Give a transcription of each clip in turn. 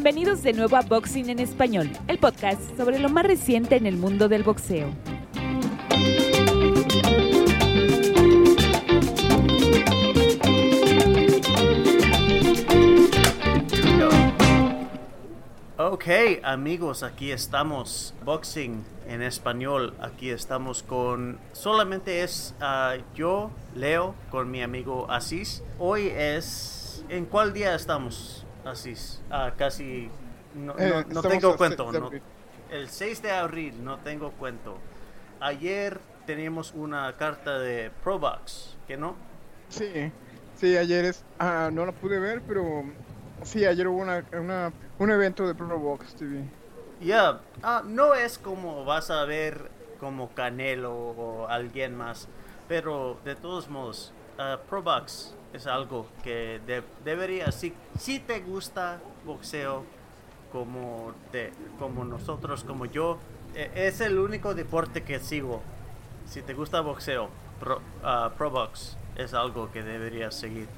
Bienvenidos de nuevo a Boxing en Español, el podcast sobre lo más reciente en el mundo del boxeo. Ok, amigos, aquí estamos. Boxing en español. Aquí estamos con. Solamente es ah, yo, Leo, con mi amigo Asís. Hoy es. ¿En cuál día estamos, Asís? Ah, casi. No, Eh, no tengo cuento. no- el 6 de abril, no tengo cuento. Ayer teníamos una carta de Probox, ¿que no? Sí, sí, ayer es. Ah, no la pude ver, pero. Sí, ayer hubo una, una- un evento de Pro Box TV. Ya, ah, no es como vas a ver como Canelo o alguien más, pero de todos modos, ah, Pro Box es algo que de- debería, si, si te gusta boxeo como, te- como nosotros, como yo, eh, es el único deporte que sigo. Si te gusta boxeo, Pro, ah, Pro Box es algo que deberías seguir.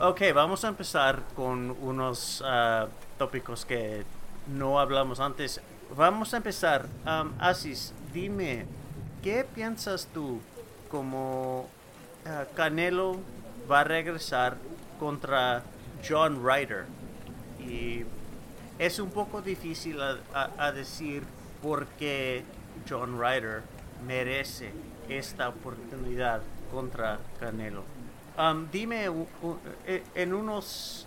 Ok, vamos a empezar con unos ah, tópicos que no hablamos antes. Vamos a empezar. Um, Asis, dime, ¿qué piensas tú como ah, Canelo va a regresar contra John Ryder? Y es un poco difícil a, a- a decir por qué John Ryder merece esta oportunidad contra Canelo. Um, dime eh, en unos...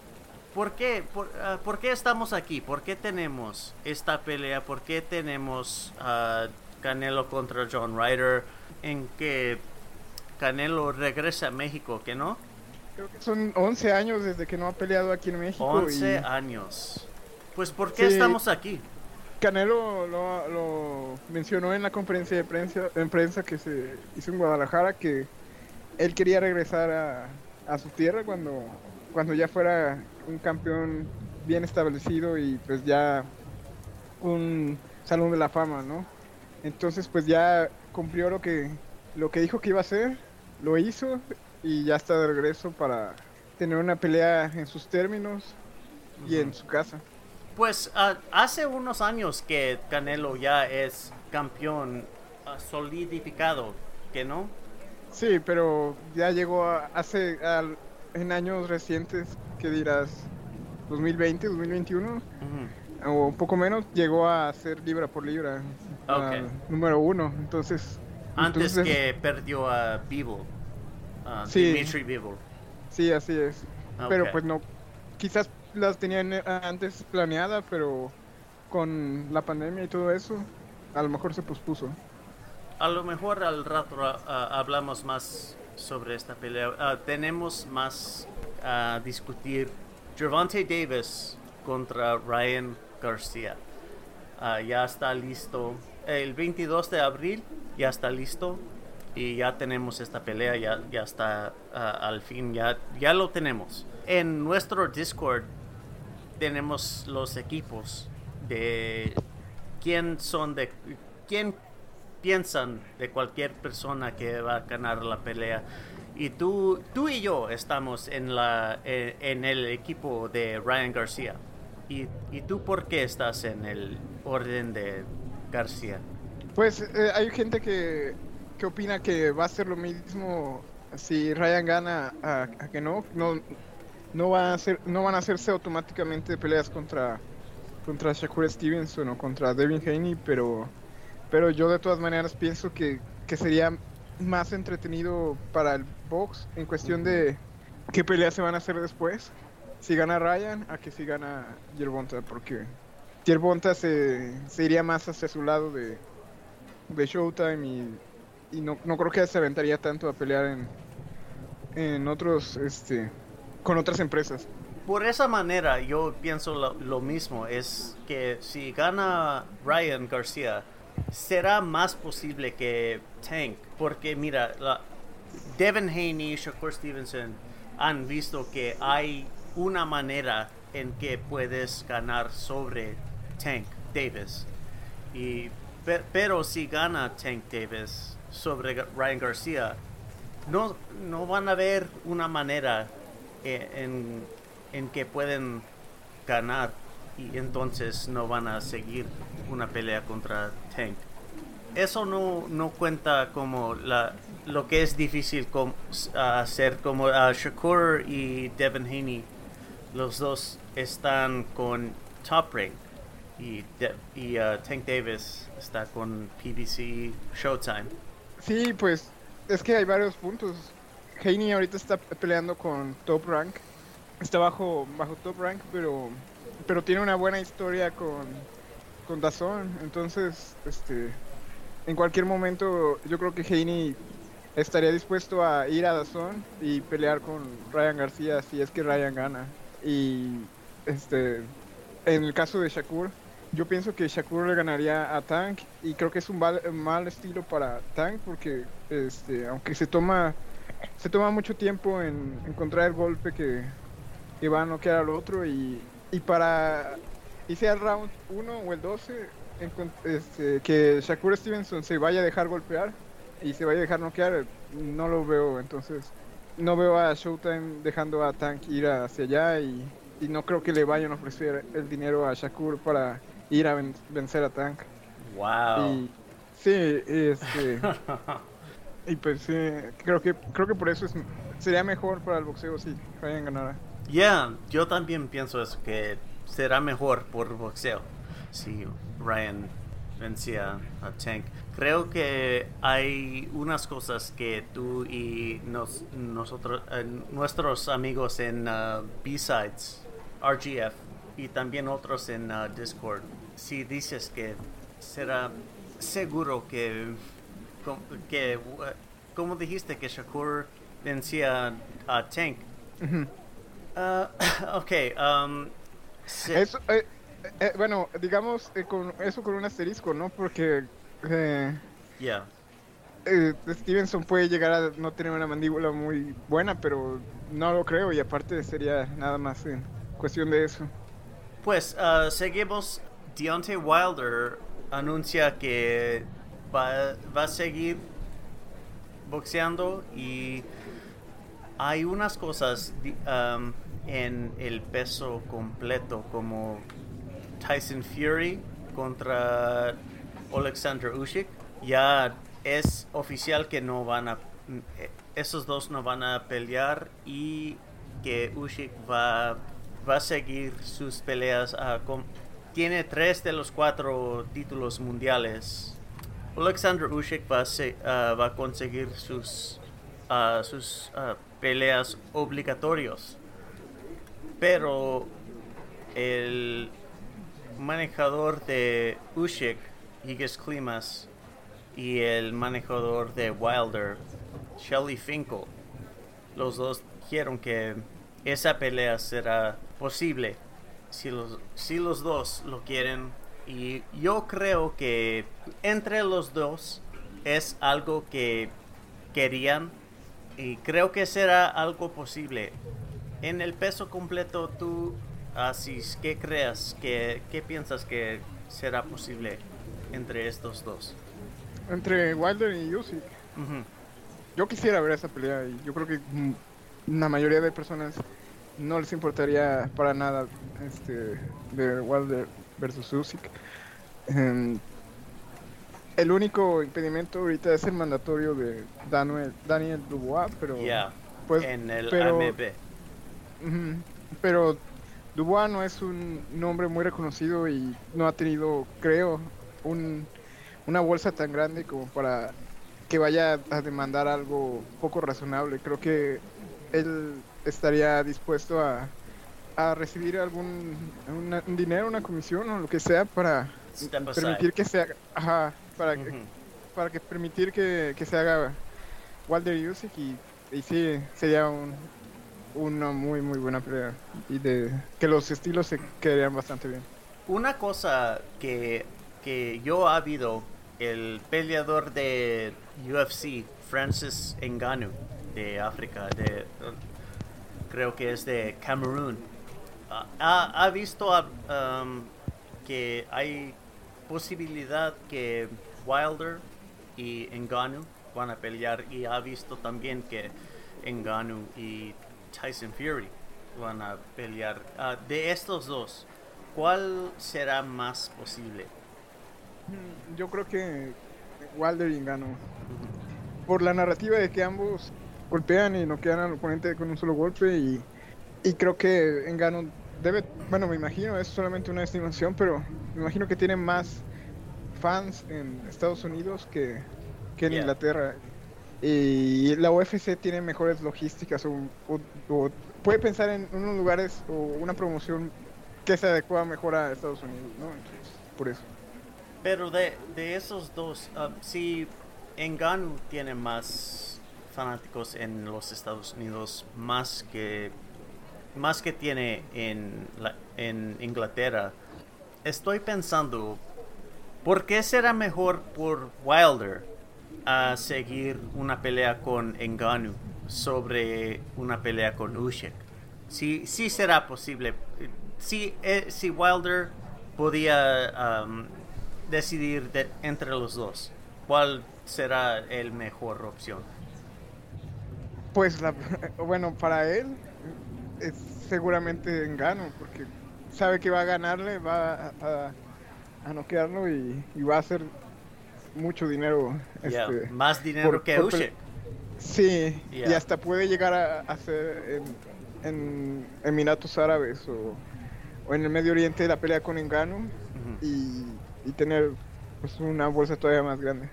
¿Por qué, por, ah, por qué estamos aquí? ¿Por qué tenemos esta pelea? ¿Por qué tenemos Canelo contra John Ryder? En que Canelo regresa a México, ¿que no? Creo que son 11 años desde que no ha peleado aquí en México. 11 y años. Pues ¿por qué Sí. estamos aquí? Canelo lo, lo mencionó en la conferencia de prensa, en prensa que se hizo en Guadalajara que él quería regresar a, a su tierra cuando, cuando ya fuera un campeón bien establecido y pues ya un salón de la fama, ¿no? Entonces pues ya cumplió lo que, lo que dijo que iba a hacer, lo hizo y ya está de regreso para tener una pelea en sus términos y en su casa. Pues ah, hace unos años que Canelo ya es campeón ah, solidificado, ¿que no? Sí, pero ya llegó a- hace en años recientes, que dirás 2020, 2021 Ujú. o un poco menos, llegó a ser libra por libra, Ok. al número uno. Entonces, Antes entonces, que perdió a Bivol, a Sí. Dimitri Bivol. sí, así es. Ok. Pero pues no, quizás las tenían eh, antes planeada, pero con la pandemia y todo eso, a lo mejor se pospuso. A lo mejor al rato ah, hablamos más sobre esta pelea. Ah, tenemos más a discutir. Gervonta Davis contra Ryan García. Ah, ya está listo. El 22 de abril ya está listo. Y ya tenemos esta pelea. Ya, ya está ah, al fin. Ya, ya lo tenemos. En nuestro Discord tenemos los equipos de quién son de quién piensan de cualquier persona que va a ganar la pelea y tú tú y yo estamos en la eh, en el equipo de Ryan García y, y tú por qué estás en el orden de García Pues eh, hay gente que, que opina que va a ser lo mismo si Ryan gana a, a que no, no, no, va a ser, no van a hacerse automáticamente peleas contra, contra Shakur Stevenson o contra Devin Haney, pero, pero yo de todas maneras pienso que, que sería más entretenido para el box en cuestión de qué peleas se van a hacer después. Si gana Ryan, a que si gana Yerbonta, porque Yerbonta se, se iría más hacia su lado de, de Showtime y, y no, no creo que se aventaría tanto a pelear en, en otros, este, con otras empresas. por esa manera yo pienso lo, lo mismo es que si gana Ryan García será más posible que Tank porque mira la, Devin Haney y Shakur Stevenson han visto que hay una manera en que puedes ganar sobre Tank Davis y pe- pero si gana Tank Davis sobre Ryan García no, no van a ver una manera eh, en, en que pueden ganar y entonces no van a seguir una pelea contra Tank. Eso no, no cuenta como la, lo que es difícil com- hacer, como ah, Shakur y Devin Haney, los dos están con Top Rank y, De- y ah, Tank Davis está con PBC Showtime. Sí, pues es que hay varios puntos. Haney ahorita está peleando con Top Rank. Está bajo, bajo Top Rank, pero, pero tiene una buena historia con, con Dazón. Entonces, este, en cualquier momento yo creo que Haney estaría dispuesto a ir a Dazón y pelear con Ryan García si es que Ryan gana. Y este, en el caso de Shakur, yo pienso que Shakur le ganaría a Tank y creo que es un mal, estilo para Tank porque este, aunque se toma se toma mucho tiempo en encontrar el golpe que, que va a noquear al otro y, y para y sea el round 1 o el 12 encon- este, que Shakur Stevenson se vaya a dejar golpear y se vaya a dejar noquear no lo veo. Entonces no veo a Showtime dejando a Tank ir hacia allá y, y no creo que le vayan a ofrecer el dinero a Shakur para ir a ven- vencer a Tank. Wow. Y sí, este, y pues sí, creo que creo que por eso es, sería mejor para el boxeo si Ryan ganara. Yeah, yo también pienso eso, que será mejor por boxeo si Ryan vencía a Tank. Creo que hay unas cosas que tú y nos, nosotros, eh, nuestros amigos en uh, B-Sides, RGF, y también otros en uh, Discord, si dices que será seguro que, que uh, como dijiste, que Shakur vencía a Tank, Ujú. Ah, ok, um, se- Eso, eh, eh, bueno, digamos eh, con eso con un asterisco, ¿no? Porque eh, yeah. eh, Stevenson puede llegar a no tener una mandíbula muy buena, pero no lo creo y aparte sería nada más en cuestión de eso. Pues ah, seguimos. Deontay Wilder anuncia que va, a seguir boxeando y hay unas cosas en el peso completo como Tyson Fury contra Alexander Usyk. Ya es oficial que no van a eh, esos dos no van a pelear y que Usyk va va a seguir sus peleas ah, tiene tres de los cuatro títulos mundiales. Alexander Usyk va a, se- ah, va a conseguir sus ah, sus peleas obligatorios. Pero el manejador de Usyk Igis Klimas y el manejador de Wilder Shelly Finkel los dos dijeron que esa pelea será posible si los, si los dos lo quieren. Y yo creo que entre los dos es algo que querían y creo que será algo posible. En el peso completo, tú, Asis, ¿qué creas? ¿Qué, ¿Qué piensas que será posible entre estos dos? Entre Wilder y Usyk, yo quisiera ver esa pelea y yo creo que mm, la mayoría de personas no les importaría para nada este ver Wilder versus Usyk. Em, el único impedimento ahorita es el mandatorio de Daniel, Daniel Dubois, pero pues, en el pero- AMB. Pero Dubois no es un nombre muy reconocido y no ha tenido, creo, un, una bolsa tan grande como para que vaya a demandar algo poco razonable. Creo que él estaría dispuesto a, a recibir algún una- un dinero, una comisión o lo que sea para permitir que se haga, ajá, para, para que permitir que, que se haga Wilder Usyk y, y sí sería un, una muy muy buena pelea y de que los estilos se quedarían bastante bien. Una cosa que, que yo ha habido, el peleador de UFC, Francis Ngannou, de África, de, creo que es de Camerún, ah, ha, ha visto ah, um, que hay posibilidad que Wilder y Ngannou van a pelear y ha visto también que Ngannou y Tyson Fury van a pelear. Ah, de estos dos, ¿cuál será más posible? Mm, Yo creo que Wilder y Engano. Por la narrativa de que ambos golpean y no quedan al oponente con un solo golpe y, y creo que Engano debe, bueno me imagino, es solamente una estimación, pero me imagino que tiene más fans en Estados Unidos que, que en Yeah. Inglaterra. Y la UFC tiene mejores logísticas o, o- o puede pensar en unos lugares o una promoción que se adecua mejor a Estados Unidos, ¿no? Entonces, por eso. Pero de, de esos dos, ah, si Engano tiene más fanáticos en los Estados Unidos, más que más que tiene en, la- en Inglaterra, estoy pensando, ¿por qué será mejor por Wilder a seguir una pelea con Engano sobre una pelea con Usyk? Sí, sí será posible. Si, eh, si Wilder podía am, decidir de- entre los dos, ¿cuál será el mejor opción? Pues la, bueno, para él es seguramente Engano, porque sabe que va a ganarle, va a, a, a noquearlo y, y va a hacer mucho dinero. Este, más dinero por- que pel- Sí, y hasta puede llegar a hacer en, en Emiratos Árabes o, o en el Medio Oriente la pelea con Engano y, y tener pues, una bolsa todavía más grande.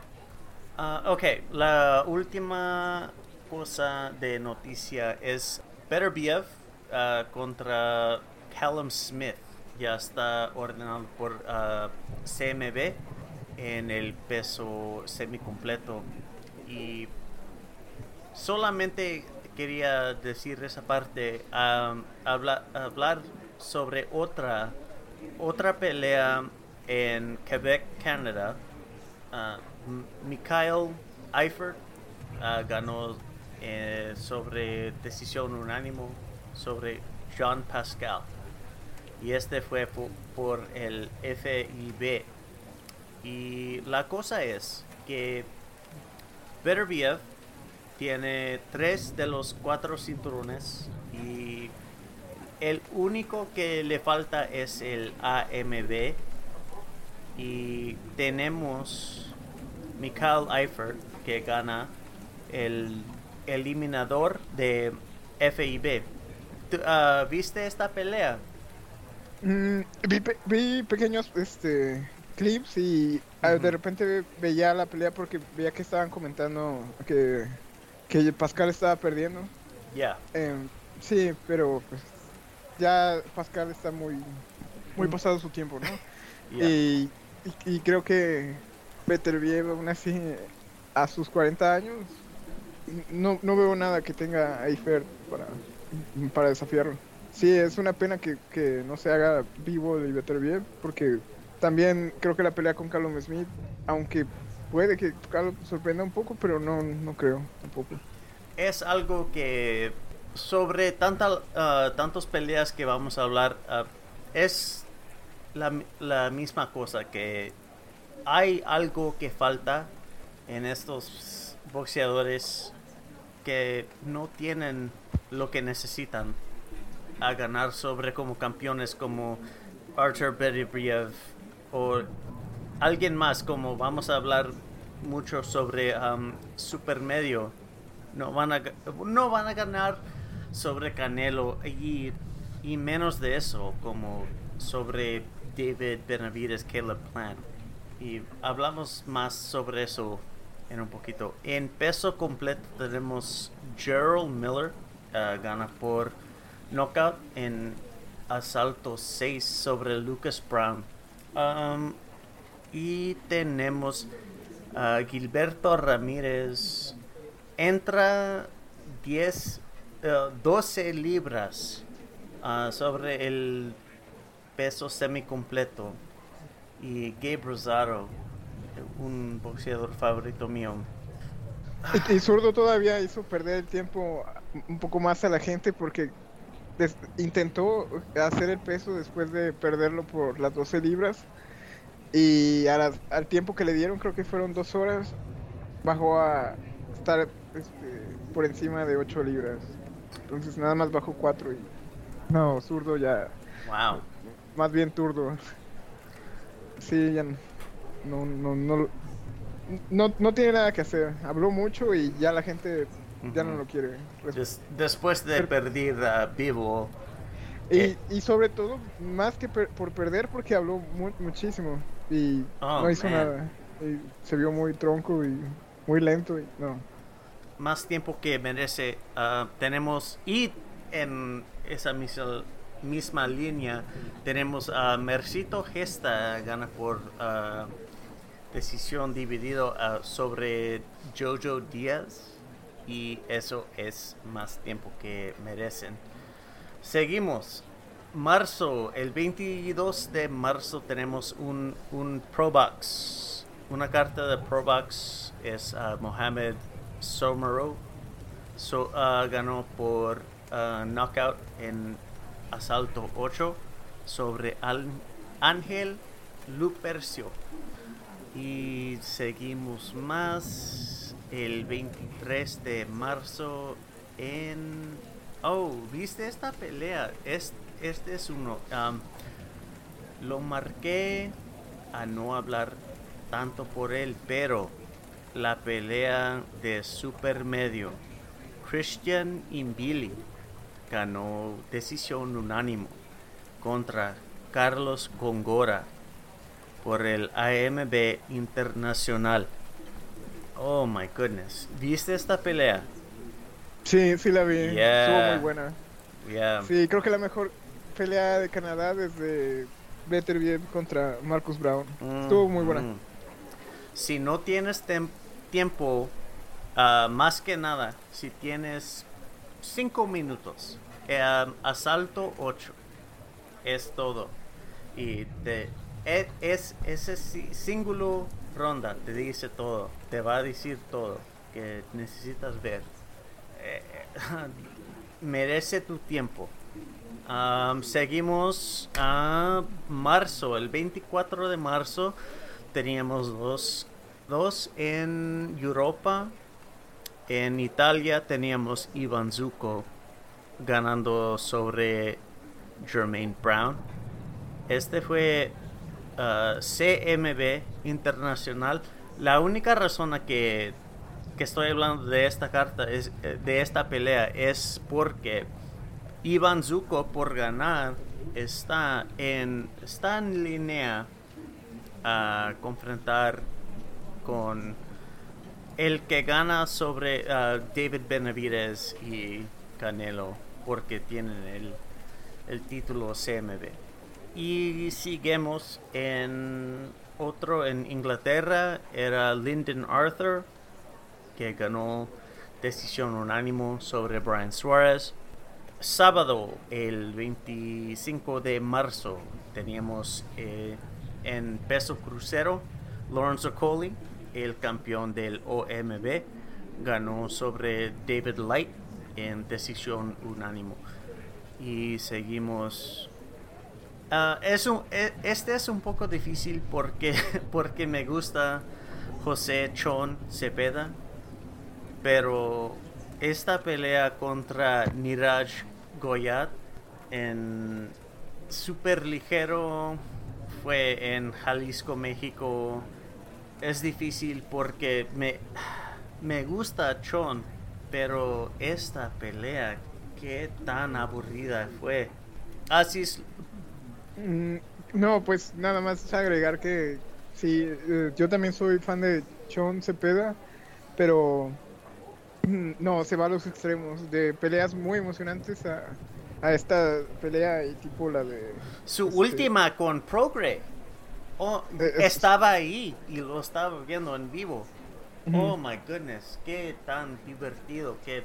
Ah, ok, la última cosa de noticia es Beterbiev ah, contra Callum Smith. Ya está ordenado por ah, CMB en el peso semicompleto. Y solamente quería decir esa parte, habla- hablar sobre otra, otra pelea en Quebec, Canadá. Ah, M- Mikhail Eifert ah, ganó eh, sobre decisión unánimo sobre Jean Pascal. Y este fue po- por, el FIB. Y la cosa es que Beterbiev tiene tres de los cuatro cinturones y el único que le falta es el AMB y tenemos Mikhail Eifert que gana el eliminador de FIB. ¿Tú, ah, ¿Viste esta pelea? Mm, vi, pe- vi pequeños este clips y ah, de repente ve- veía la pelea porque veía que estaban comentando que, que Pascal estaba perdiendo. Ya. Em, sí, pero pues ya Pascal está muy muy Mm. pasado su tiempo, ¿no? Y, y, y creo que Beterbiev aún así a sus 40 años no, no veo nada que tenga Eifer para, para desafiarlo. Sí, es una pena que, que no se haga vivo el Beterbiev porque también creo que la pelea con Callum Smith, aunque puede que Callum sorprenda un poco, pero no, no creo tampoco. es algo que sobre tanta, ah, tantas peleas que vamos a hablar ah, es la, la misma cosa que hay algo que falta en estos boxeadores que no tienen lo que necesitan a ganar sobre como campeones como Arthur Beterbiev o alguien más como vamos a hablar mucho sobre um, supermedio. No van a no van a ganar sobre Canelo y, y menos de eso como sobre David Benavides Caleb Plant. Y hablamos más sobre eso en un poquito en peso completo. Tenemos Gerald Miller ah, gana por knockout en asalto 6 sobre Lucas Brown. Um, y tenemos Gilberto Ramírez. Entra 10 eh, 12 libras ah, sobre el peso semicompleto. Y Gabe Rosado un boxeador favorito mío Y, y Zurdo todavía hizo perder el tiempo un poco más a la gente porque des- intentó hacer el peso después de perderlo por las 12 libras y a las- al tiempo que le dieron, creo que fueron dos horas, bajó a estar este, por encima de 8 libras. Entonces nada más bajó 4 y... No, Zurdo ya... wow más bien turdo. Sí, ya no, no, no, no, no tiene nada que hacer. Habló mucho y ya la gente ya no lo quiere. Des- después de perder a Vivo, Y, Eh. y sobre todo, más que per- por perder, porque habló mu- muchísimo y Oh, no hizo man. nada. Y se vio muy tronco y muy lento. Y, no. más tiempo que merece. ah, tenemos y en esa misma, misma línea tenemos a Mercito Gesta gana por ah, decisión dividido ah, sobre Jojo Díaz y eso es más tiempo que merecen. Seguimos. Marzo, el 22 de marzo tenemos un, un Pro Box. Una carta de Pro Box es ah, Mohamed Somero. So, ah, ganó por knockout en asalto 8 sobre Ángel Lupercio. Y seguimos más el 23 de marzo en... Oh, ¿viste esta pelea? Es, este es uno. lo marqué a no hablar tanto por él, pero la pelea de super medio. Christian Imbili ganó decisión unánimo contra Carlos Gongora por el AMB Internacional. Oh my goodness. ¿Viste esta pelea? Sí, sí la vi. Yeah. Estuvo muy buena. Yeah. Sí, creo que la mejor pelea de Canadá desde Beterbiev contra Marcus Brown. Estuvo muy buena. Mm. Si no tienes tiempo, ah, más que nada, si tienes 5 minutos, eh, asalto 8, es todo. Y te, es, ese singulo ronda te dice todo, te va a decir todo que necesitas ver. Eh, merece tu tiempo. Seguimos a marzo, el 24 de marzo teníamos dos, dos en Europa. En Italia teníamos Ivan Zuko ganando sobre Jermaine Brown. Este fue ah, CMB Internacional. La única razón que, que estoy hablando de esta carta, es, eh, de esta pelea, es porque Ivan Zuko por ganar está en, está en línea a confrontar con el que gana sobre ah, David Benavides y Canelo porque tienen el, el título CMB. Y seguimos en otro en Inglaterra, era Lyndon Arthur, que ganó decisión unánimo sobre Brian Suarez. Sábado, el 25 de marzo, teníamos eh, en peso crucero Lawrence Okolie, el campeón del OMB, ganó sobre David Light en decisión unánimo. Y seguimos. Ah, es un- e- este es un poco difícil porque, porque me gusta José Chon Cepeda, pero esta pelea contra Niraj Goyat en super ligero fue en Jalisco, México. Es difícil porque me, me gusta Chon, pero esta pelea, qué tan aburrida fue. Así es. Mm, No, pues nada más agregar que sí, eh, yo también soy fan de Sean Cepeda, pero mm, no, se va a los extremos, de peleas muy emocionantes a, a esta pelea y tipo la de... Su Este- última con Progre. Oh, Eh, es- estaba ahí y lo estaba viendo en vivo. Oh my goodness, qué tan divertido, qué,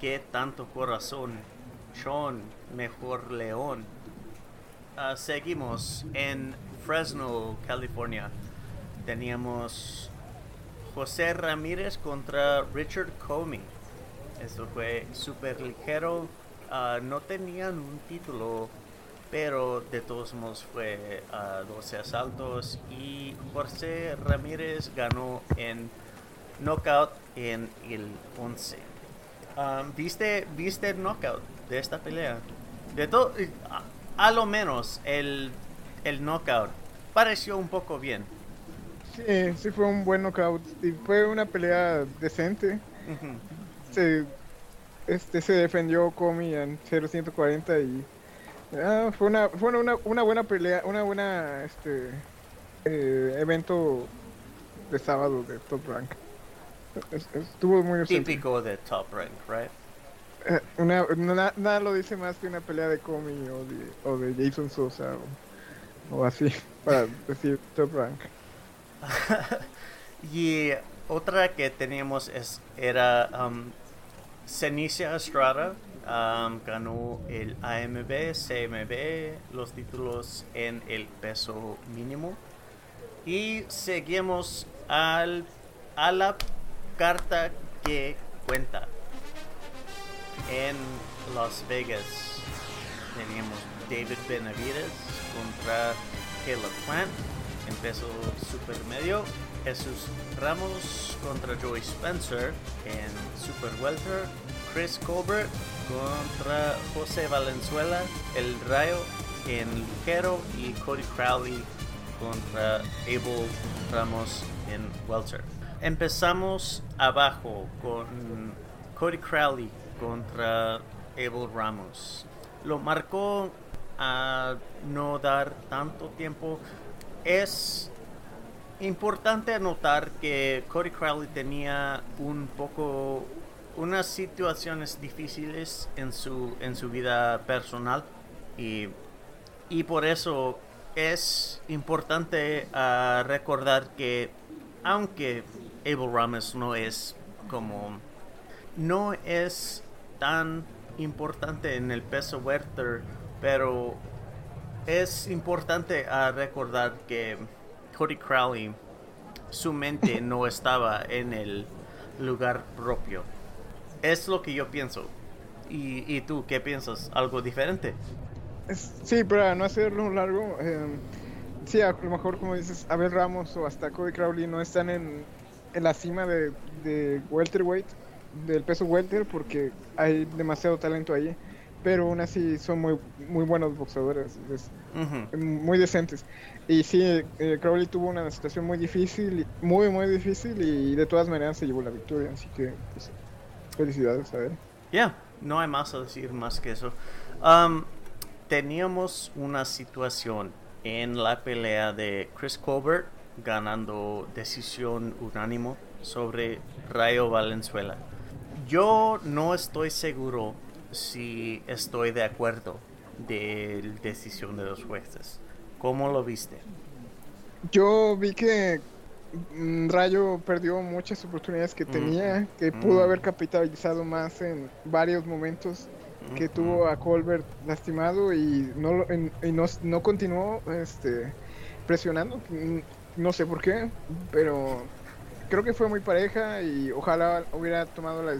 qué tanto corazón. Sean, mejor león. Ah, seguimos en Fresno, California. Teníamos José Ramírez contra Richard Comey. Esto fue súper ligero. Ah, no tenían un título, pero de todos modos fue a 12 asaltos. Y José Ramírez ganó en knockout en el 11. Um, ¿viste, ¿Viste el knockout de esta pelea? De todo, a lo menos el, el knockout pareció un poco bien. Sí, sí fue un buen knockout y fue una pelea decente. se, este, se defendió Comi en 0-140 y ah, fue, una, fue una, una buena pelea, una buena este, eh, evento de sábado de Top Rank. Estuvo muy Típico de Top Rank, right? Eh, una, nada lo dice más que una pelea de Comi o de, o de Jason Sosa o, así, para decir Top Rank. y otra que teníamos es, era um, Cenicia Estrada. Um, ganó el AMB, CMB, los títulos en el peso mínimo. Y seguimos al, a la carta que cuenta. En Las Vegas teníamos David Benavides contra Caleb Plant en peso super medio. Jesús Ramos contra Joey Spencer en super welter. Chris Colbert contra José Valenzuela, el Rayo en ligero y Cody Crowley contra Abel Ramos en welter. Empezamos abajo con Cody Crowley contra Abel Ramos. Lo marcó a no dar tanto tiempo. Es importante anotar que Cody Crowley tenía un poco unas situaciones difíciles en su en su vida personal y, y por eso es importante uh, recordar que aunque Abel Ramos no es como no es tan importante en el peso welter, pero es importante uh, recordar que Cody Crowley su mente no estaba en el lugar propio. Es lo que yo pienso. ¿Y, y tú qué piensas? ¿Algo diferente? Sí, para no hacerlo largo, eh, sí, a lo mejor como dices, Abel Ramos o hasta Cody Crowley no están en, en la cima de, de welterweight, del peso welter, porque hay demasiado talento ahí, pero aún así son muy, muy buenos boxeadores, muy decentes. Y sí, eh, Crowley tuvo una situación muy difícil, muy, muy difícil, y de todas maneras se llevó la victoria, así que pues, felicidades a él. Ya, no hay más a decir más que eso. Um, teníamos una situación en la pelea de Chris Colbert ganando decisión unánimo sobre Rayo Valenzuela. Yo no estoy seguro si estoy de acuerdo de la decisión de los jueces. ¿Cómo lo viste? Yo vi que mm, Rayo perdió muchas oportunidades que tenía, que pudo haber capitalizado más en varios momentos que tuvo a Colbert lastimado y no, y no, no, continuó este, presionando. No sé por qué, pero creo que fue muy pareja y ojalá hubiera tomado la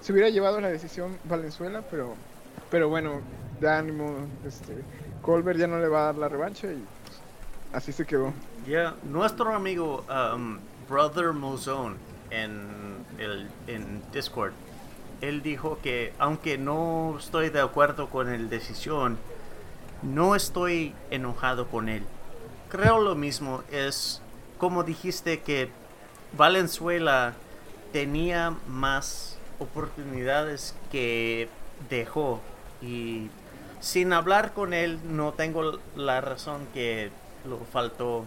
se hubiera llevado la decisión Valenzuela, pero pero bueno, de ánimo, este Colbert ya no le va a dar la revancha y así se quedó. Ya, nuestro amigo um, Brother Mozone en el en Discord él dijo que aunque no estoy de acuerdo con el decisión, no estoy enojado con él. Creo lo mismo, es como dijiste que Valenzuela tenía más oportunidades que dejó y sin hablar con él no tengo la razón que lo faltó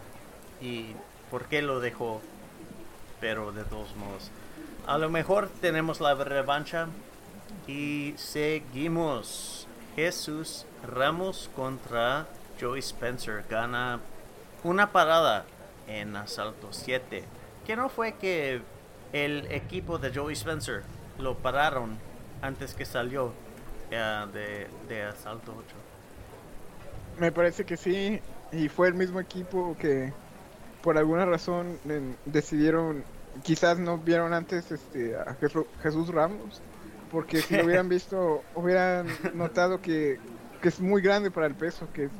y por qué lo dejó, pero de todos modos. A lo mejor tenemos la revancha y seguimos. Jesús Ramos contra Joey Spencer gana una parada en asalto 7. Que no fue que el equipo de Joey Spencer lo pararon antes que salió de, de asalto 8. Me parece que sí, y fue el mismo equipo que por alguna razón decidieron quizás no vieron antes este, a Jesús Ramos, porque si lo hubieran visto, hubieran notado que, es muy grande para el peso, que es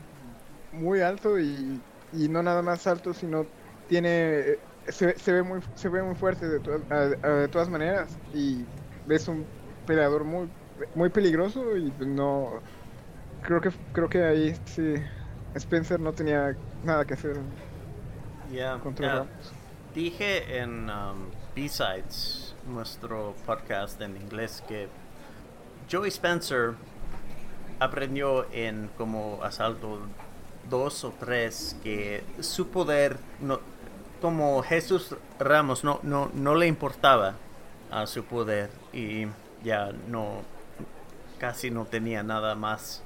muy alto y, no nada más alto, sino tiene se, se, ve muy se ve muy fuerte de, de todas maneras y es un peleador muy muy peligroso y no creo que creo que ahí sí Spencer no tenía nada que hacer Yeah. contra Ah, dije en um, B-Sides, nuestro podcast en inglés, que Joey Spencer aprendió en como asalto 2 o 3 que su poder, no, como Jesús Ramos, no, no, no le importaba a su poder y ya no, casi no tenía nada más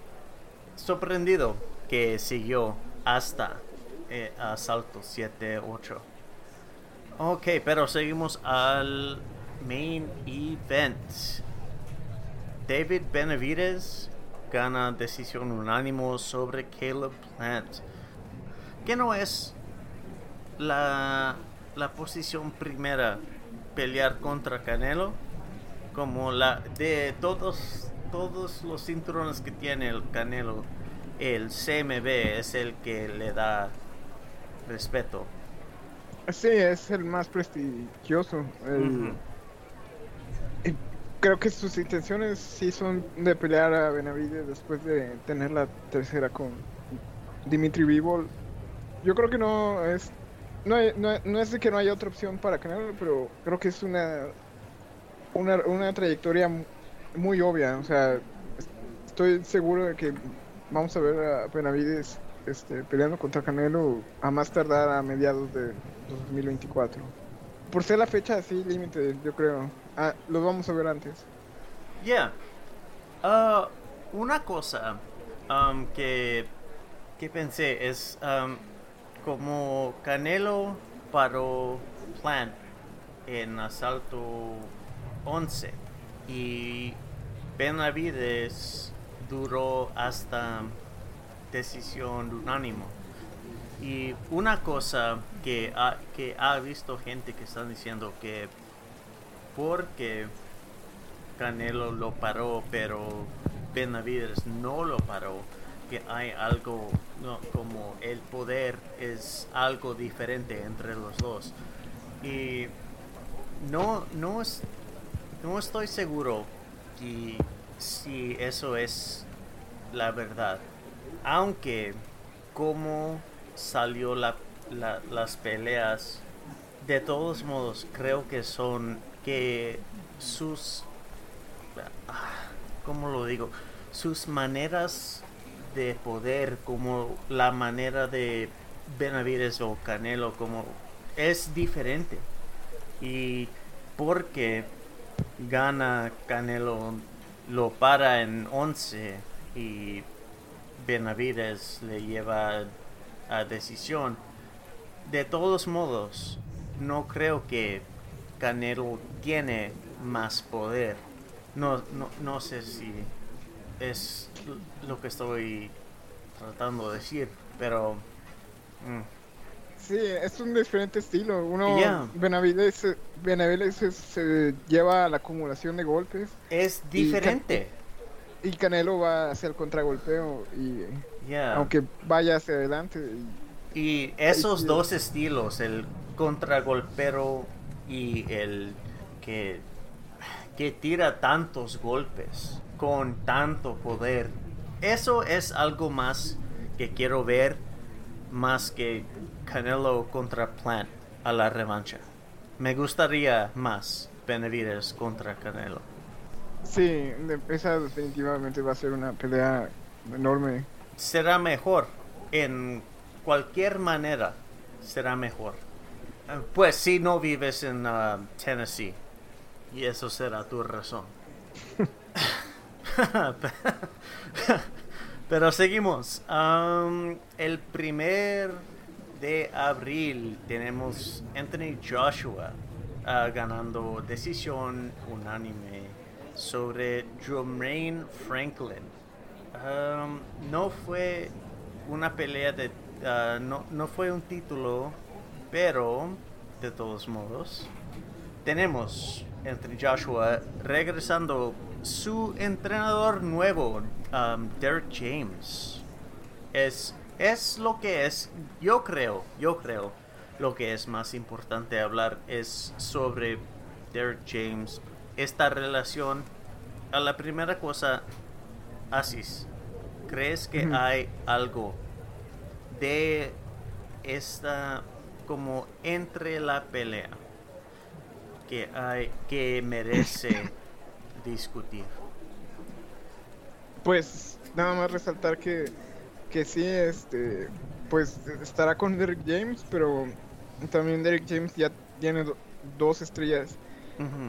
sorprendido que siguió hasta eh, asalto 7, 8. Ok, pero seguimos al main event. David Benavides gana decisión unánimo sobre Caleb Plant. Que no es la, la posición primera pelear contra Canelo. Como la de todos, todos los cinturones que tiene el Canelo, el CMB es el que le da respeto. Sí, es el más prestigioso. el- creo que sus intenciones sí son de pelear a Benavides después de tener la tercera con Dimitri Bivol. Yo creo que no es no, no, no es de que no haya otra opción para Canelo, pero creo que es una una, una trayectoria mu- muy obvia. O sea, es- estoy seguro de que vamos a ver a Benavides este, peleando contra Canelo a más tardar a mediados de 2024. Por ser la fecha así límite, yo creo. Ah, los vamos a ver antes. Yeah. Ah, una cosa um, que, que pensé es um, como Canelo paró Plant en asalto 11 y Benavides duró hasta decisión unánimo. Y una cosa que ha, que ha visto gente que están diciendo que porque Canelo lo paró, pero Benavides no lo paró, que hay algo no, como el poder es algo diferente entre los dos. Y no, no, es, no estoy seguro si, si eso es la verdad. Aunque como salió la, la- las peleas, de todos modos creo que son que sus ah, ¿cómo lo digo? Sus maneras de poder, como la manera de Benavides o Canelo, como es diferente. Y porque gana Canelo, lo para en 11 y Benavides le lleva a decisión. De todos modos, no creo que Canelo tiene más poder. No, no, no sé si es lo que estoy tratando de decir, pero mm, Sí, es un diferente estilo. Uno, Yeah. Benavides, Benavides se, se lleva a la acumulación de golpes es Y diferente. y Canelo va hacia el contragolpeo y Yeah. aunque vaya hacia adelante. y- Y esos dos estilos, el contragolpero y el que, que tira tantos golpes con tanto poder, eso es algo más que quiero ver más que Canelo contra Plant a la revancha. Me gustaría más Benavides contra Canelo. Sí, esa definitivamente va a ser una pelea enorme. será mejor en cualquier manera será mejor pues si no vives en ah, Tennessee y eso será tu razón pero seguimos. El primer de abril tenemos Anthony Joshua ah, ganando decisión unánime sobre Jermaine Franklin. No fue una pelea de... ah, no, no fue un título, pero de todos modos tenemos entre Joshua regresando su entrenador nuevo, um, Derek James. Es, es lo que es, yo creo, yo creo, lo que es más importante hablar es sobre Derek James, esta relación. A la primera cosa, Asis, ¿crees que hay algo de esta como entre la pelea que hay que merece discutir? Pues nada más resaltar que, que sí, este, pues estará con Derek James, pero también Derek James ya tiene do- dos estrellas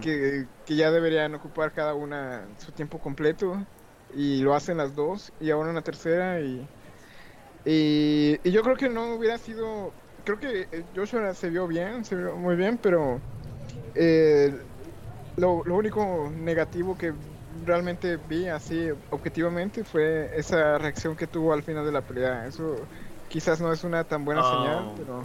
que, que ya deberían ocupar cada una su tiempo completo y lo hacen las dos y ahora una tercera y, y, y yo creo que no hubiera sido, creo que eh, Joshua se vio bien, se vio muy bien, pero eh, lo, lo único negativo que realmente vi así objetivamente fue esa reacción que tuvo al final de la pelea. Eso quizás no es una tan buena Oh. señal, pero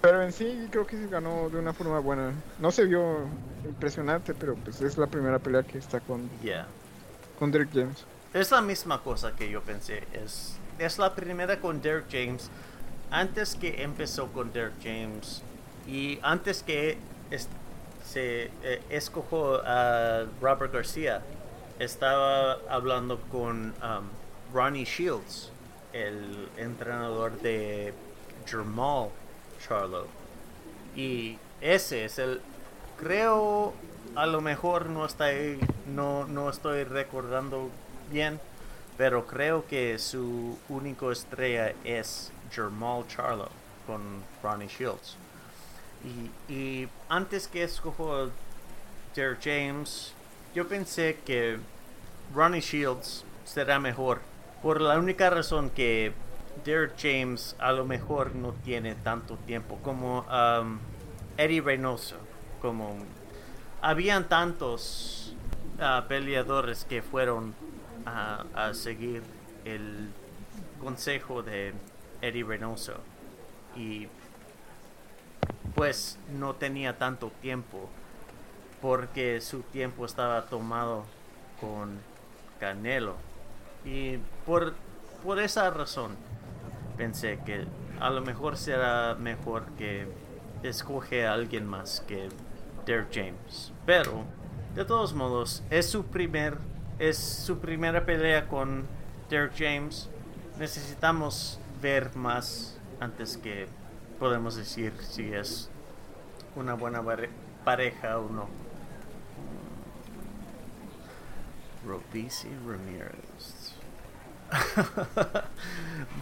pero en sí creo que se ganó de una forma buena. No se vio impresionante, pero pues es la primera pelea que está con, Yeah. con Derek James. Es la misma cosa que yo pensé. Es, es la primera con Derek James. Antes que empezó con Derek James y antes que se eh, escogió a Robert García, estaba hablando con um, Ronnie Shields, el entrenador de Jamal Charlo. Y ese es el. Creo. A lo mejor no está no, no estoy recordando bien. Pero creo que su único estrella es Jamal Charlo con Ronnie Shields. Y, antes que escogió Derek James, yo pensé que Ronnie Shields será mejor. Por la única razón que Derek James a lo mejor no tiene tanto tiempo como um, Eddie Reynoso. Como habían tantos ah, peleadores que fueron a, a seguir el consejo de Eddie Reynoso. Y pues no tenía tanto tiempo porque su tiempo estaba tomado con Canelo. Y por, por esa razón pensé que a lo mejor será mejor que escoge a alguien más que Derek James. Pero, de todos modos, es su primer es su primera pelea con Derek James. Necesitamos ver más antes que podemos decir si es una buena pare- pareja o no. Robisi Ramirez.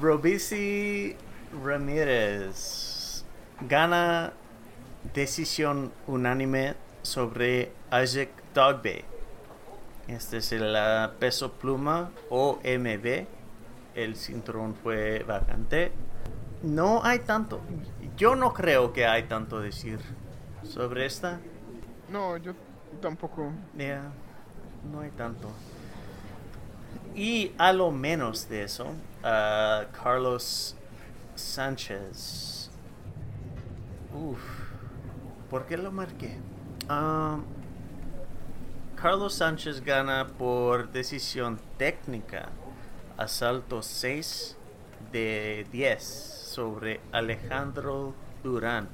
Robisi Ramírez gana decisión unánime sobre Isaac Dogbe. Este es el peso pluma OMB. El cinturón fue vacante. No hay tanto. Yo no creo que hay tanto decir sobre esta. No, yo tampoco. Ya, no hay tanto. Y a lo menos de eso, ah, Carlos Sánchez. Uf, ¿por qué lo marqué? Ah, Carlos Sánchez gana por decisión técnica. Asalto 6 de 10 sobre Alejandro Durán.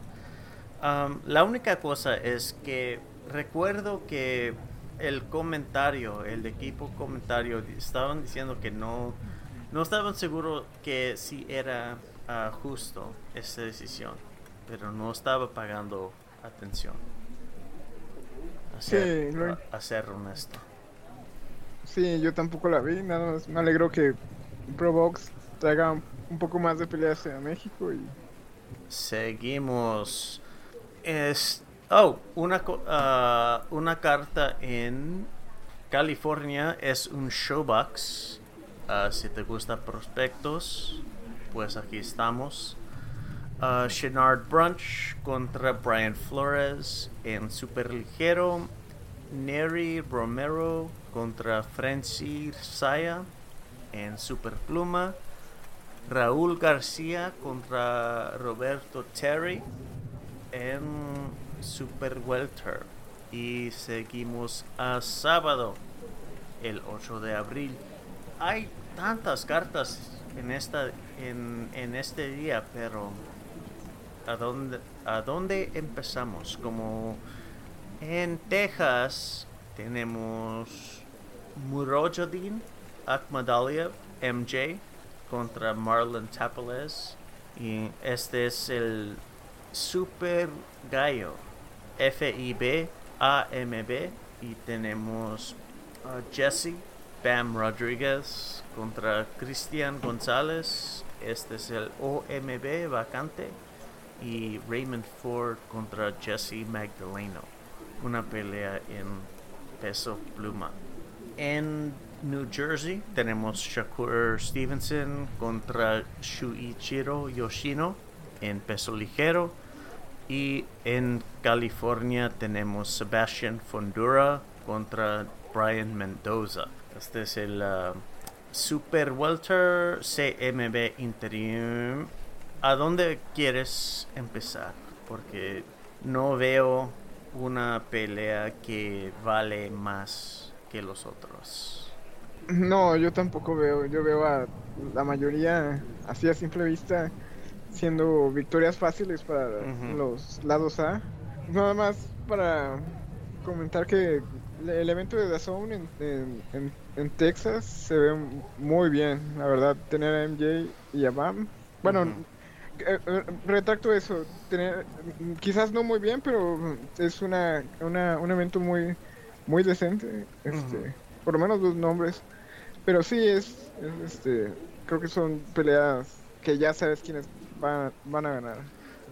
Um, la única cosa es que recuerdo que el comentario, el equipo comentario, estaban diciendo que no, no estaban seguros que si era ah, justo esa decisión, pero no estaba pagando atención. A ser, Sí, lo- a- a ser honesto. Sí, yo tampoco la vi, nada más me alegro que Probox traiga un poco más de peleas a México y Seguimos. Es, oh, una, ah, una carta en California es un showbox. Ah, si te gusta prospectos, pues aquí estamos. Ah, Shenard Brunch contra Brian Flores en superligero. Neri Romero contra Francis Saya en superpluma. Raúl García contra Roberto Terry en Super Welter. Y seguimos a sábado, el 8 de abril. Hay tantas cartas en, esta, en, en este día, pero ¿a dónde, ¿a dónde empezamos? Como en Texas tenemos Murojadin Akhmadaliev MJ contra Marlon Tapales. Y este es el Super Gallo. F-I-B-A-M-B. Y tenemos Jesse Bam Rodriguez contra Cristian González. Este es el OMB vacante. Y Raymond Ford contra Jesse Magdaleno. Una pelea en peso pluma. En New Jersey tenemos Shakur Stevenson contra Shuichiro Yoshino en peso ligero. Y en California tenemos Sebastian Fondura contra Brian Mendoza. Este es el uh, Super Welter CMB Interim. ¿A dónde quieres empezar? Porque no veo una pelea que vale más que los otros. No, yo tampoco veo. Yo veo a la mayoría, así a simple vista, siendo victorias fáciles para los lados A. Nada más para comentar que el evento de DAZN en, en, en- en Texas se ve muy bien, la verdad. Tener a MJ y a Bam. Bueno, eh, eh, retracto eso. Tener, quizás no muy bien, pero es una, una- un evento muy, muy decente. Este. Por lo menos dos nombres. Pero sí, es, es, este, creo que son peleas que ya sabes quiénes van, van a ganar,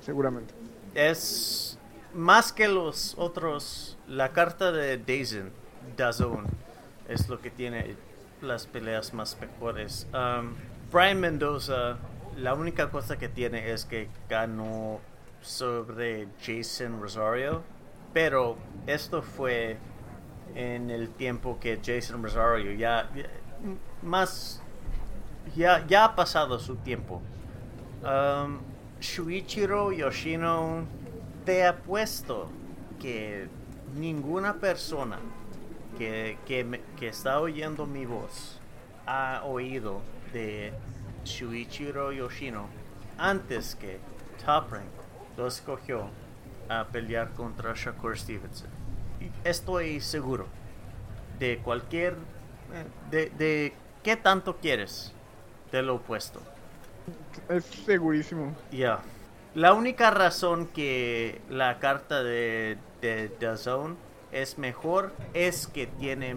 seguramente. Es más que los otros. La carta de Dazen, Dazone, es lo que tiene las peleas más mejores. Um, Brian Mendoza, la única cosa que tiene es que ganó sobre Jason Rosario. Pero esto fue en el tiempo que Jason Rosario ya, más ya, ya ha pasado su tiempo. Um, Shuichiro Yoshino, te apuesto que ninguna persona que, que, que está oyendo mi voz ha oído de Shuichiro Yoshino antes que Top Rank lo escogió a pelear contra Shakur Stevenson. Estoy seguro de cualquier... eh, De, de qué tanto quieres de lo opuesto. Es segurísimo. Ya. La única razón que la carta de, de The Zone es mejor es que tiene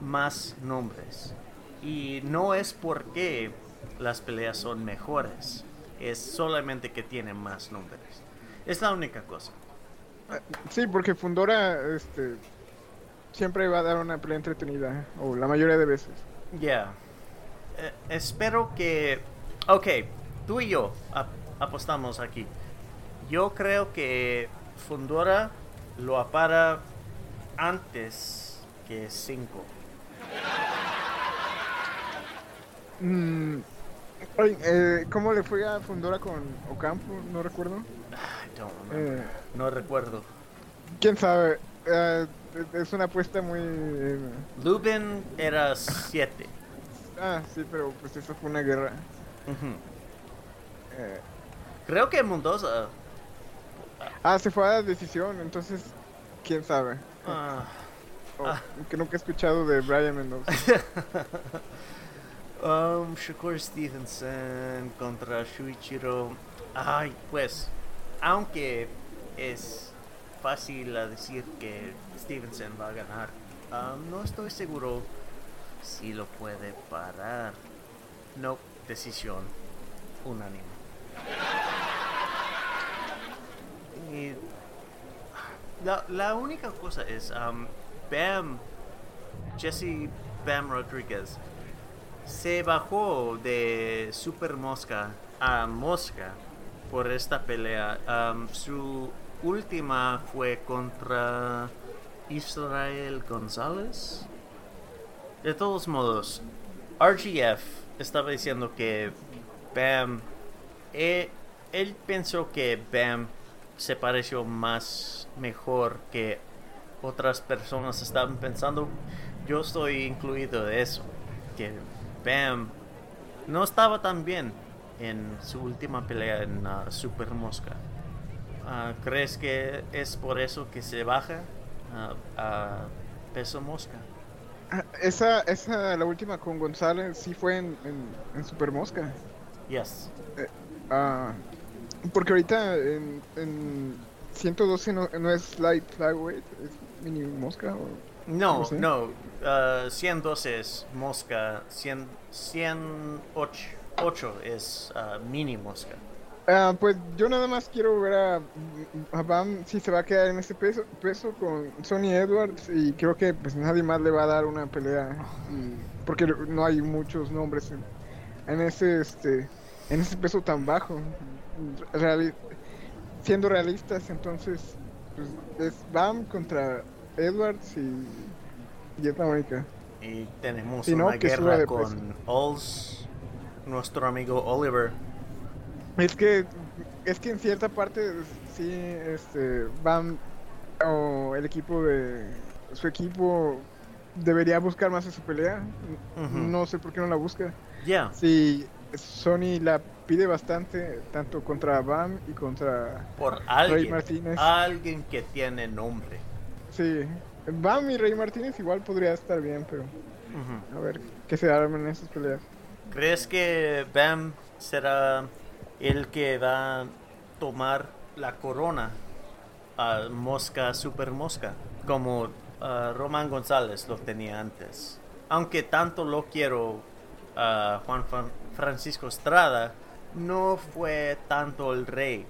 más nombres. Y no es porque las peleas son mejores. Es solamente que tienen más nombres. Es la única cosa. Sí, porque Fundora este, siempre va a dar una pelea entretenida, o la mayoría de veces. Ya. Eh, espero que... Ok, tú y yo ap- apostamos aquí. Yo creo que Fundora lo apara antes que 5. Mm, eh, ¿Cómo le fue a Fundora con Ocampo? No recuerdo. Eh, No recuerdo. ¿Quién sabe? Eh, es una apuesta muy... Lubin era 7. ah, sí, pero pues eso fue una guerra. Eh, Creo que Mendoza... ah, se fue a la decisión, entonces, ¿quién sabe? ah, O- Ah. Que nunca he escuchado de Brian Mendoza. Um, Shakur Stevenson contra Shuichiro. Ay, pues, aunque es fácil decir que Stevenson va a ganar, um, no estoy seguro si lo puede parar. No, decisión unánime. La, la única cosa es, um, Bam, Jesse Bam Rodriguez, se bajó de Super Mosca a Mosca por esta pelea. Am, su última fue contra Israel González. De todos modos, RGF estaba diciendo que Bam, eh, él pensó que Bam se pareció más mejor que otras personas estaban pensando. Yo estoy incluido de eso, que Bam no estaba tan bien en su última pelea en ah, Super Mosca. Ah, ¿Crees que es por eso que se baja ah, a peso mosca? Esa, esa, la última con González, sí fue en, en, en Super Mosca. Yes. Ah, porque ahorita en, en 112 no, no es light flyweight, es mini mosca. o- No, ¿Cómo se? no. uh, 112 es mosca. 100, 108 ocho es uh, mini mosca. Ah, pues yo nada más quiero ver a, a Bam si se va a quedar en ese peso, peso con Sonny Edwards y creo que pues nadie más le va a dar una pelea y- porque no hay muchos nombres en, en ese este en ese peso tan bajo. Reali- siendo realistas, entonces pues, es Bam contra Edwards y, y es la única. Y tenemos Si no, una que suba guerra con Ols, nuestro amigo Oliver. Es que es que en cierta parte sí este Bam o el equipo de su equipo debería buscar más esa pelea. Ujú. No sé por qué no la busca. Ya. Si Sony la pide bastante tanto contra Bam y contra Por Rey alguien. Martínez. Alguien que tiene nombre. Sí, Bam y Rey Martínez igual podría estar bien, pero a ver qué se arman en esas peleas. ¿Crees que Bam será el que va a tomar la corona a Mosca Super Mosca? Como ah, Román González lo tenía antes. Aunque tanto lo quiero a Juan Fran- Francisco Estrada, no fue tanto el rey.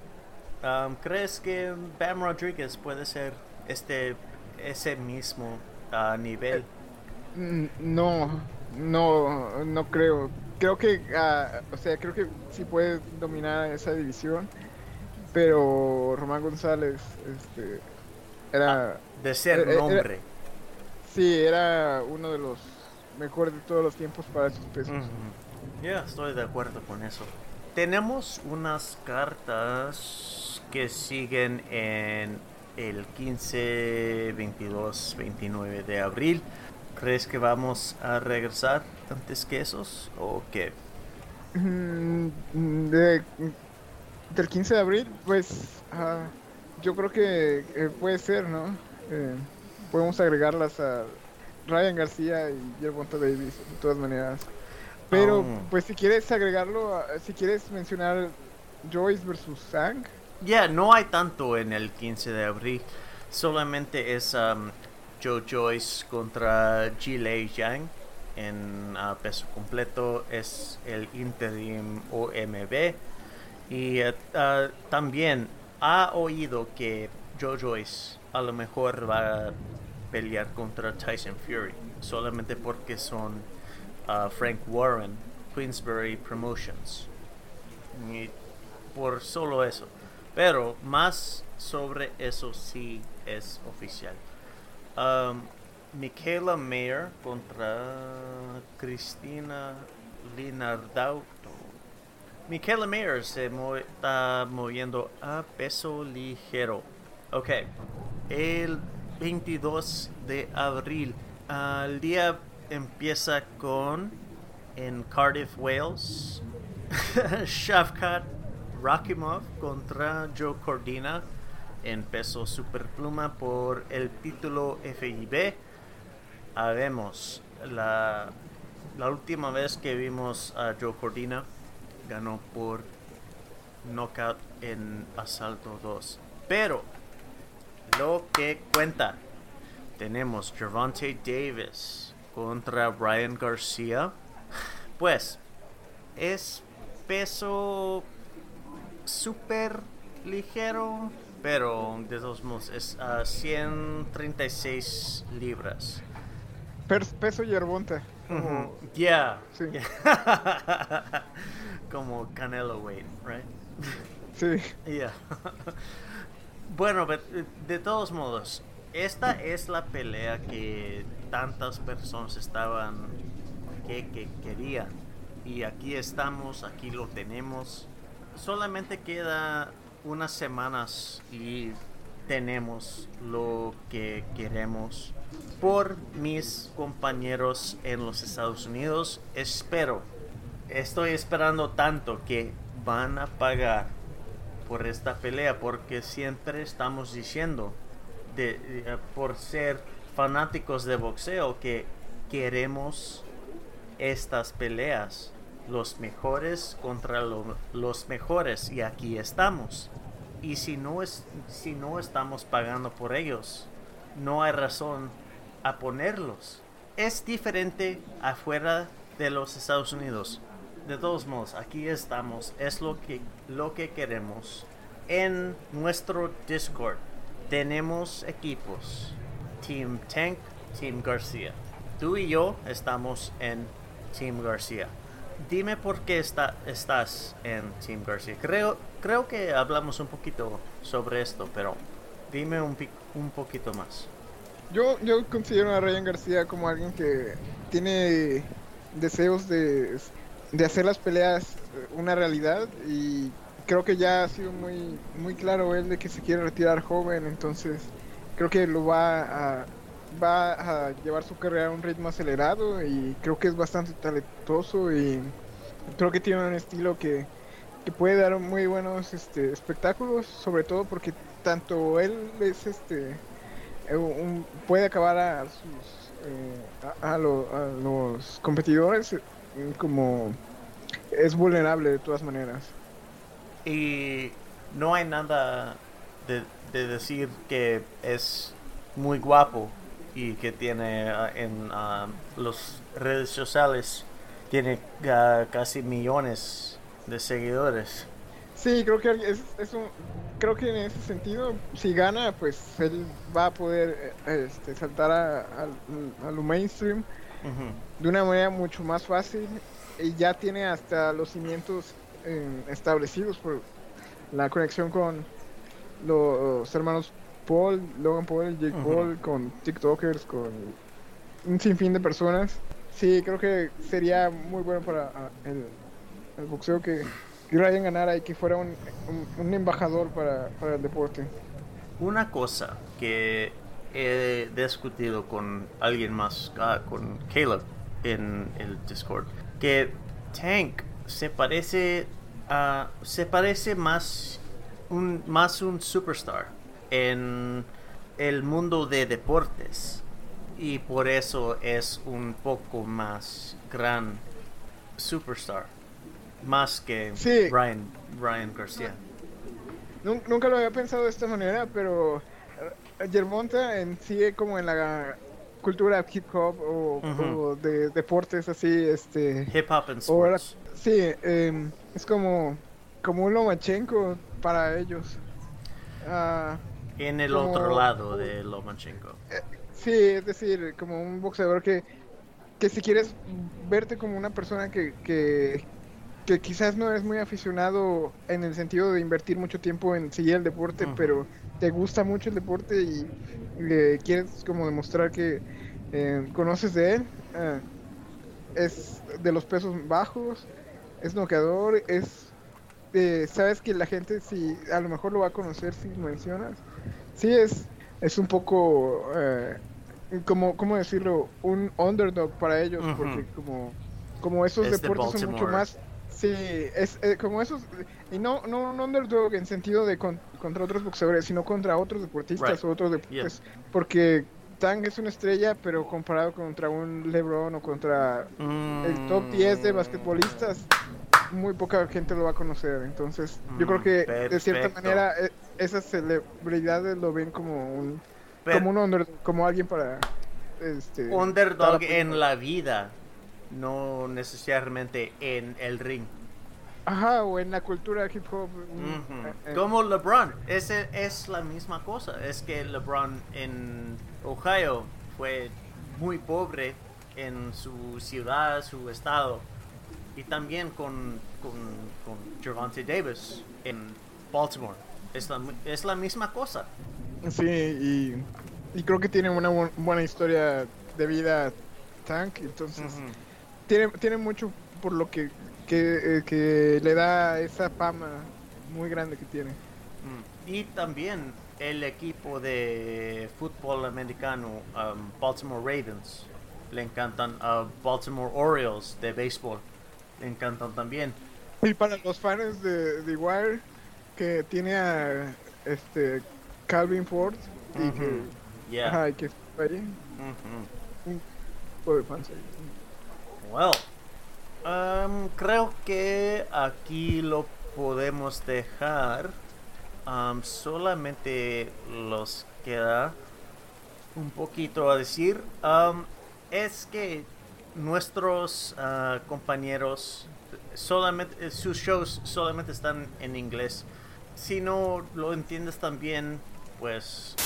Um, ¿Crees que Bam Rodríguez puede ser este ese mismo nivel? Mm, No, no, no creo. Creo que, ah, o sea, creo que sí puede dominar esa división, pero Román González, este, era, De ser era- nombre. sí, era uno de los mejores de todos los tiempos para esos pesos. Ya, estoy de acuerdo con eso. Tenemos unas cartas que siguen en el 15, 22, 29 de abril. ¿Crees que vamos a regresar antes que esos o qué? Mm, de- del 15 de abril, pues ah, yo creo que eh, puede ser, ¿no? Eh, podemos agregarlas a Ryan García y Gervonta Davis, de todas maneras. Pero, Oh. pues si quieres agregarlo, a- si quieres mencionar Joyce versus Sang, Ya, no hay tanto en el 15 de abril. Solamente es um, Joe Joyce contra Lei Yang en ah, peso completo. Es el interim OMB. Y eh, ah, también ha oído que Joe Joyce a lo mejor va a pelear contra Tyson Fury. Solamente porque son ah, Frank Warren, Queensbury Promotions. Y por solo eso. Pero más sobre eso sí es oficial. Michaela Mayer contra Cristina Linardauto. Michaela Mayer se mo- está moviendo a peso ligero. Ok. El 22 de abril. El día empieza con en Cardiff, Wales. Shavkat Rakimov contra Joe Cordina en peso superpluma por el título FIB. Habemos la, la última vez que vimos a Joe Cordina ganó por knockout en asalto 2. Pero lo que cuenta tenemos Gervonta Davis contra Brian García. Pues es peso súper ligero, pero de todos modos es a 136 libras. Peso. Ujú, Yeah. Sí. yeah. Como Canelo weight, right? Sí. Yeah. bueno, but, de todos modos, esta es la pelea que tantas personas estaban que, que querían. Y aquí estamos, aquí lo tenemos. Solamente queda unas semanas y tenemos lo que queremos. Por mis compañeros en los Estados Unidos, espero, estoy esperando tanto que van a pagar por esta pelea porque siempre estamos diciendo eh, por ser fanáticos de boxeo que queremos estas peleas, los mejores contra lo- los mejores, y aquí estamos. Y si no, es, si no estamos pagando por ellos, no hay razón a ponerlos. Es diferente afuera de los Estados Unidos. De todos modos, aquí estamos. Es lo que, lo que queremos. En nuestro Discord tenemos equipos. Team Tank, Team García. Tú y yo estamos en Team García. Dime por qué está, estás en Team García. Creo, creo que hablamos un poquito sobre esto, pero dime un, un poquito más. Yo, yo considero a Ryan García como alguien que tiene deseos de, de hacer las peleas eh, una realidad y creo que ya ha sido muy, muy claro él de que se quiere retirar joven, entonces creo que lo va va a llevar su carrera a un ritmo acelerado y creo que es bastante talentoso y creo que tiene un estilo que, que puede dar muy buenos este, espectáculos, sobre todo porque tanto él es este eh, puede acabar a sus eh, a, a lo- a los competidores eh, como es vulnerable de todas maneras. Y no hay nada de, de decir que es muy guapo y que tiene ah, en las redes sociales tiene ah, casi millones de seguidores. sí creo que es, es un creo que en ese sentido si gana pues él va a poder eh, este, saltar a, a- a lo mainstream de una manera mucho más fácil y ya tiene hasta los cimientos eh, establecidos por la conexión con los hermanos Paul, Logan Paul Jake. Paul, con TikTokers, con un sinfín de personas. Sí, creo que sería muy bueno para el, el boxeo que, que Ryan ganara y que fuera un, un- embajador para, para el deporte. Una cosa que he discutido con alguien más, ah, con Caleb en el Discord, que Tank se parece a, se parece más un más un superstar en el mundo de deportes y por eso es un poco más gran superstar más que Sí. Ryan Ryan García. Nun- Nunca lo había pensado de esta manera, pero eh, Germonta en sí, como en la cultura hip hop o, de deportes así, este, Hip hop and sports. sí, em, es como, como un Lomachenko para ellos. Ah, En el como- otro lado de Lomachenko. sí, es decir, como un boxeador que, que si quieres verte como una persona que, que, que quizás no es muy aficionado en el sentido de invertir mucho tiempo en seguir el deporte, pero te gusta mucho el deporte y eh, quieres como demostrar que eh, conoces de él, ah, es de los pesos bajos, es noqueador, es... eh, sabes que la gente si a lo mejor lo va a conocer si mencionas. Sí, es, es un poco, eh, como, ¿cómo decirlo? Un underdog para ellos, porque como, como esos Es de deportes son mucho más... Sí, es eh, como esos, y no, no un underdog en sentido de con- contra otros boxeadores, sino contra otros deportistas Right. o otros deportes, porque Tang es una estrella, pero comparado contra un LeBron o contra el top 10 de Mm, basquetbolistas, muy poca gente lo va a conocer. Entonces, yo creo Mm, que de cierta manera e- esas celebridades lo ven como un, como un under- como alguien para este underdog en la vida, no necesariamente en el ring. Ajá, o en la cultura hip hop. mm, eh, eh, Como LeBron, ese es la misma cosa. Es que LeBron en Ohio fue muy pobre en su ciudad, su estado. Y también con, con, con Gervonta Davis en Baltimore. Es la, es la misma cosa. Sí, y, y creo que tiene una bu- buena historia de vida Tank, entonces. Tiene, tiene mucho por lo que, que, eh, que le da esa fama muy grande que tiene. Mm. Y también el equipo de fútbol americano, um, Baltimore Ravens, le encantan a Baltimore Orioles de béisbol, le encantan también. Y para los fans de, de Wire, que tiene a este Calvin Ford y que. Yeah. ajá, y que fue ahí. Ujú. tipo de fanservice. Well, um, creo que aquí lo podemos dejar. Um, solamente los queda un poquito a decir. Um, es que nuestros uh, compañeros solamente sus shows solamente están en inglés. Si no lo entiendes también, pues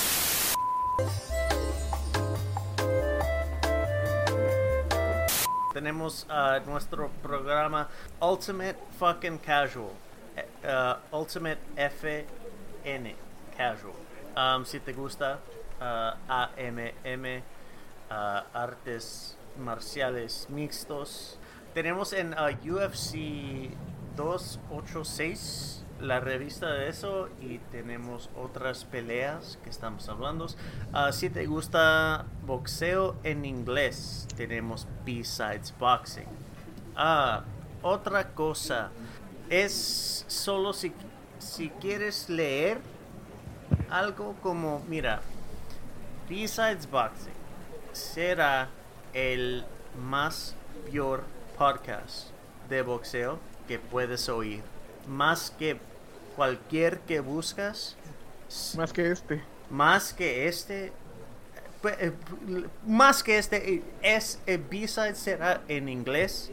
tenemos uh, nuestro programa Ultimate Fucking Casual. Uh, Ultimate FN Casual. Um, si te gusta uh, AMM, artes marciales mixtos. Tenemos en UFC 286 la revista de eso y tenemos otras peleas que estamos hablando. Uh, si te gusta boxeo en inglés, tenemos B-Sides Boxing. Ah, otra cosa, es solo si, si quieres leer algo como, mira, B-Sides Boxing será el más peor podcast de boxeo que puedes oír. Más que cualquier que buscas. Más que este. Más que este. Más que este. Es el B-side será en inglés.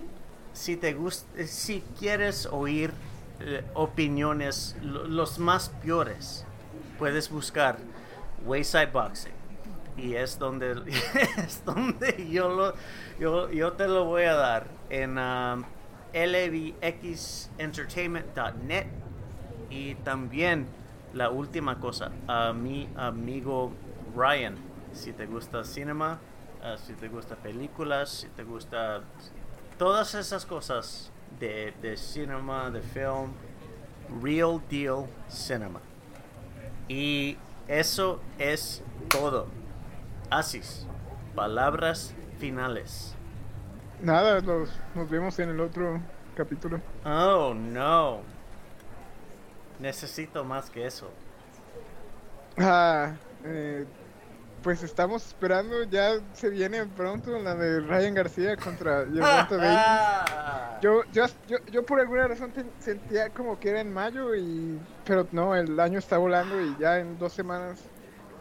Si te gusta. Si quieres oír opiniones los más peores. Puedes buscar Wayside Boxing. Y es donde, es donde yo, lo, yo, yo te lo voy a dar en um, lbxentertainment.net y también la última cosa, a mi amigo Ryan, si te gusta cinema, uh, si te gusta películas, si te gusta todas esas cosas de, de cinema, de film, Real Deal Cinema. Y eso es todo. Asis, palabras finales. Nada, nos, nos vemos en el otro capítulo. Oh, no. Necesito más que eso. Ah, eh, pues estamos esperando, ya se viene pronto la de Ryan García contra Gervonta Davis. Yo, yo, yo, yo por alguna razón sentía como que era en mayo y pero no, el año está volando y ya en dos semanas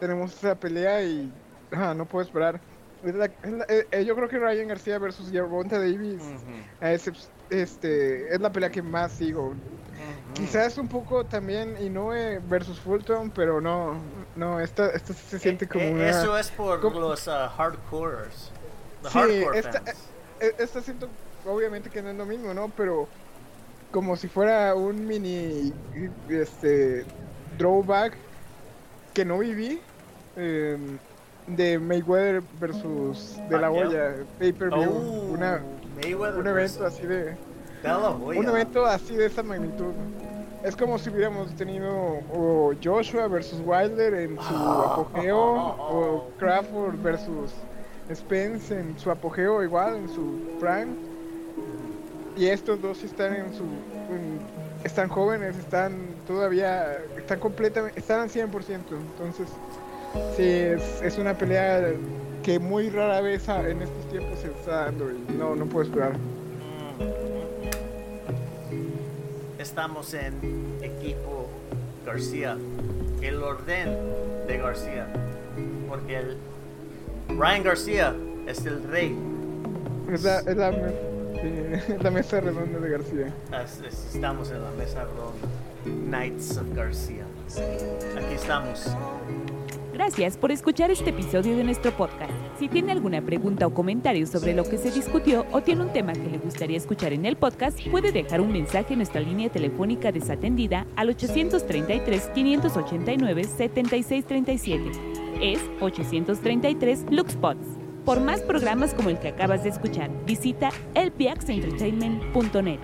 tenemos esa pelea y ah, no puedo esperar. Es la, es la, eh, yo creo que Ryan García versus Gervonta Davis uh -huh. Este, es la pelea que más sigo. Quizás un poco también Inoue versus Fulton, pero no, no, esta, esta se siente como eh, una... Eso es por como... los uh, hardcores. The sí, hardcore esta, fans. esta siento obviamente que no es lo mismo, ¿no? Pero como si fuera un mini este throwback que no viví eh, de Mayweather versus De La Hoya, pay-per-view, oh, una, un evento así de... De La Hoya. Un evento así de esa magnitud. Es como si hubiéramos tenido o Joshua versus Wilder en su Oh. apogeo, o Crawford versus Spence en su apogeo igual, en su prime. Y estos dos están en su... en- están jóvenes, están todavía... Están completamente... Están al 100%. Entonces, sí, es, es una pelea que muy rara vez en estos tiempos se está dando y no, no puedo esperar. Estamos en equipo García. El orden de García. Porque el Ryan García es el rey. Es la, es la, sí, la mesa redonda de García. Es- es- Estamos en la mesa redonda. Knights of García. Aquí estamos. Gracias por escuchar este episodio de nuestro podcast. Si tiene alguna pregunta o comentario sobre lo que se discutió o tiene un tema que le gustaría escuchar en el podcast, puede dejar un mensaje en nuestra línea telefónica desatendida al 833-589-7637. Es 833 LuxPods. Por más programas como el que acabas de escuchar, visita lpxentertainment.net.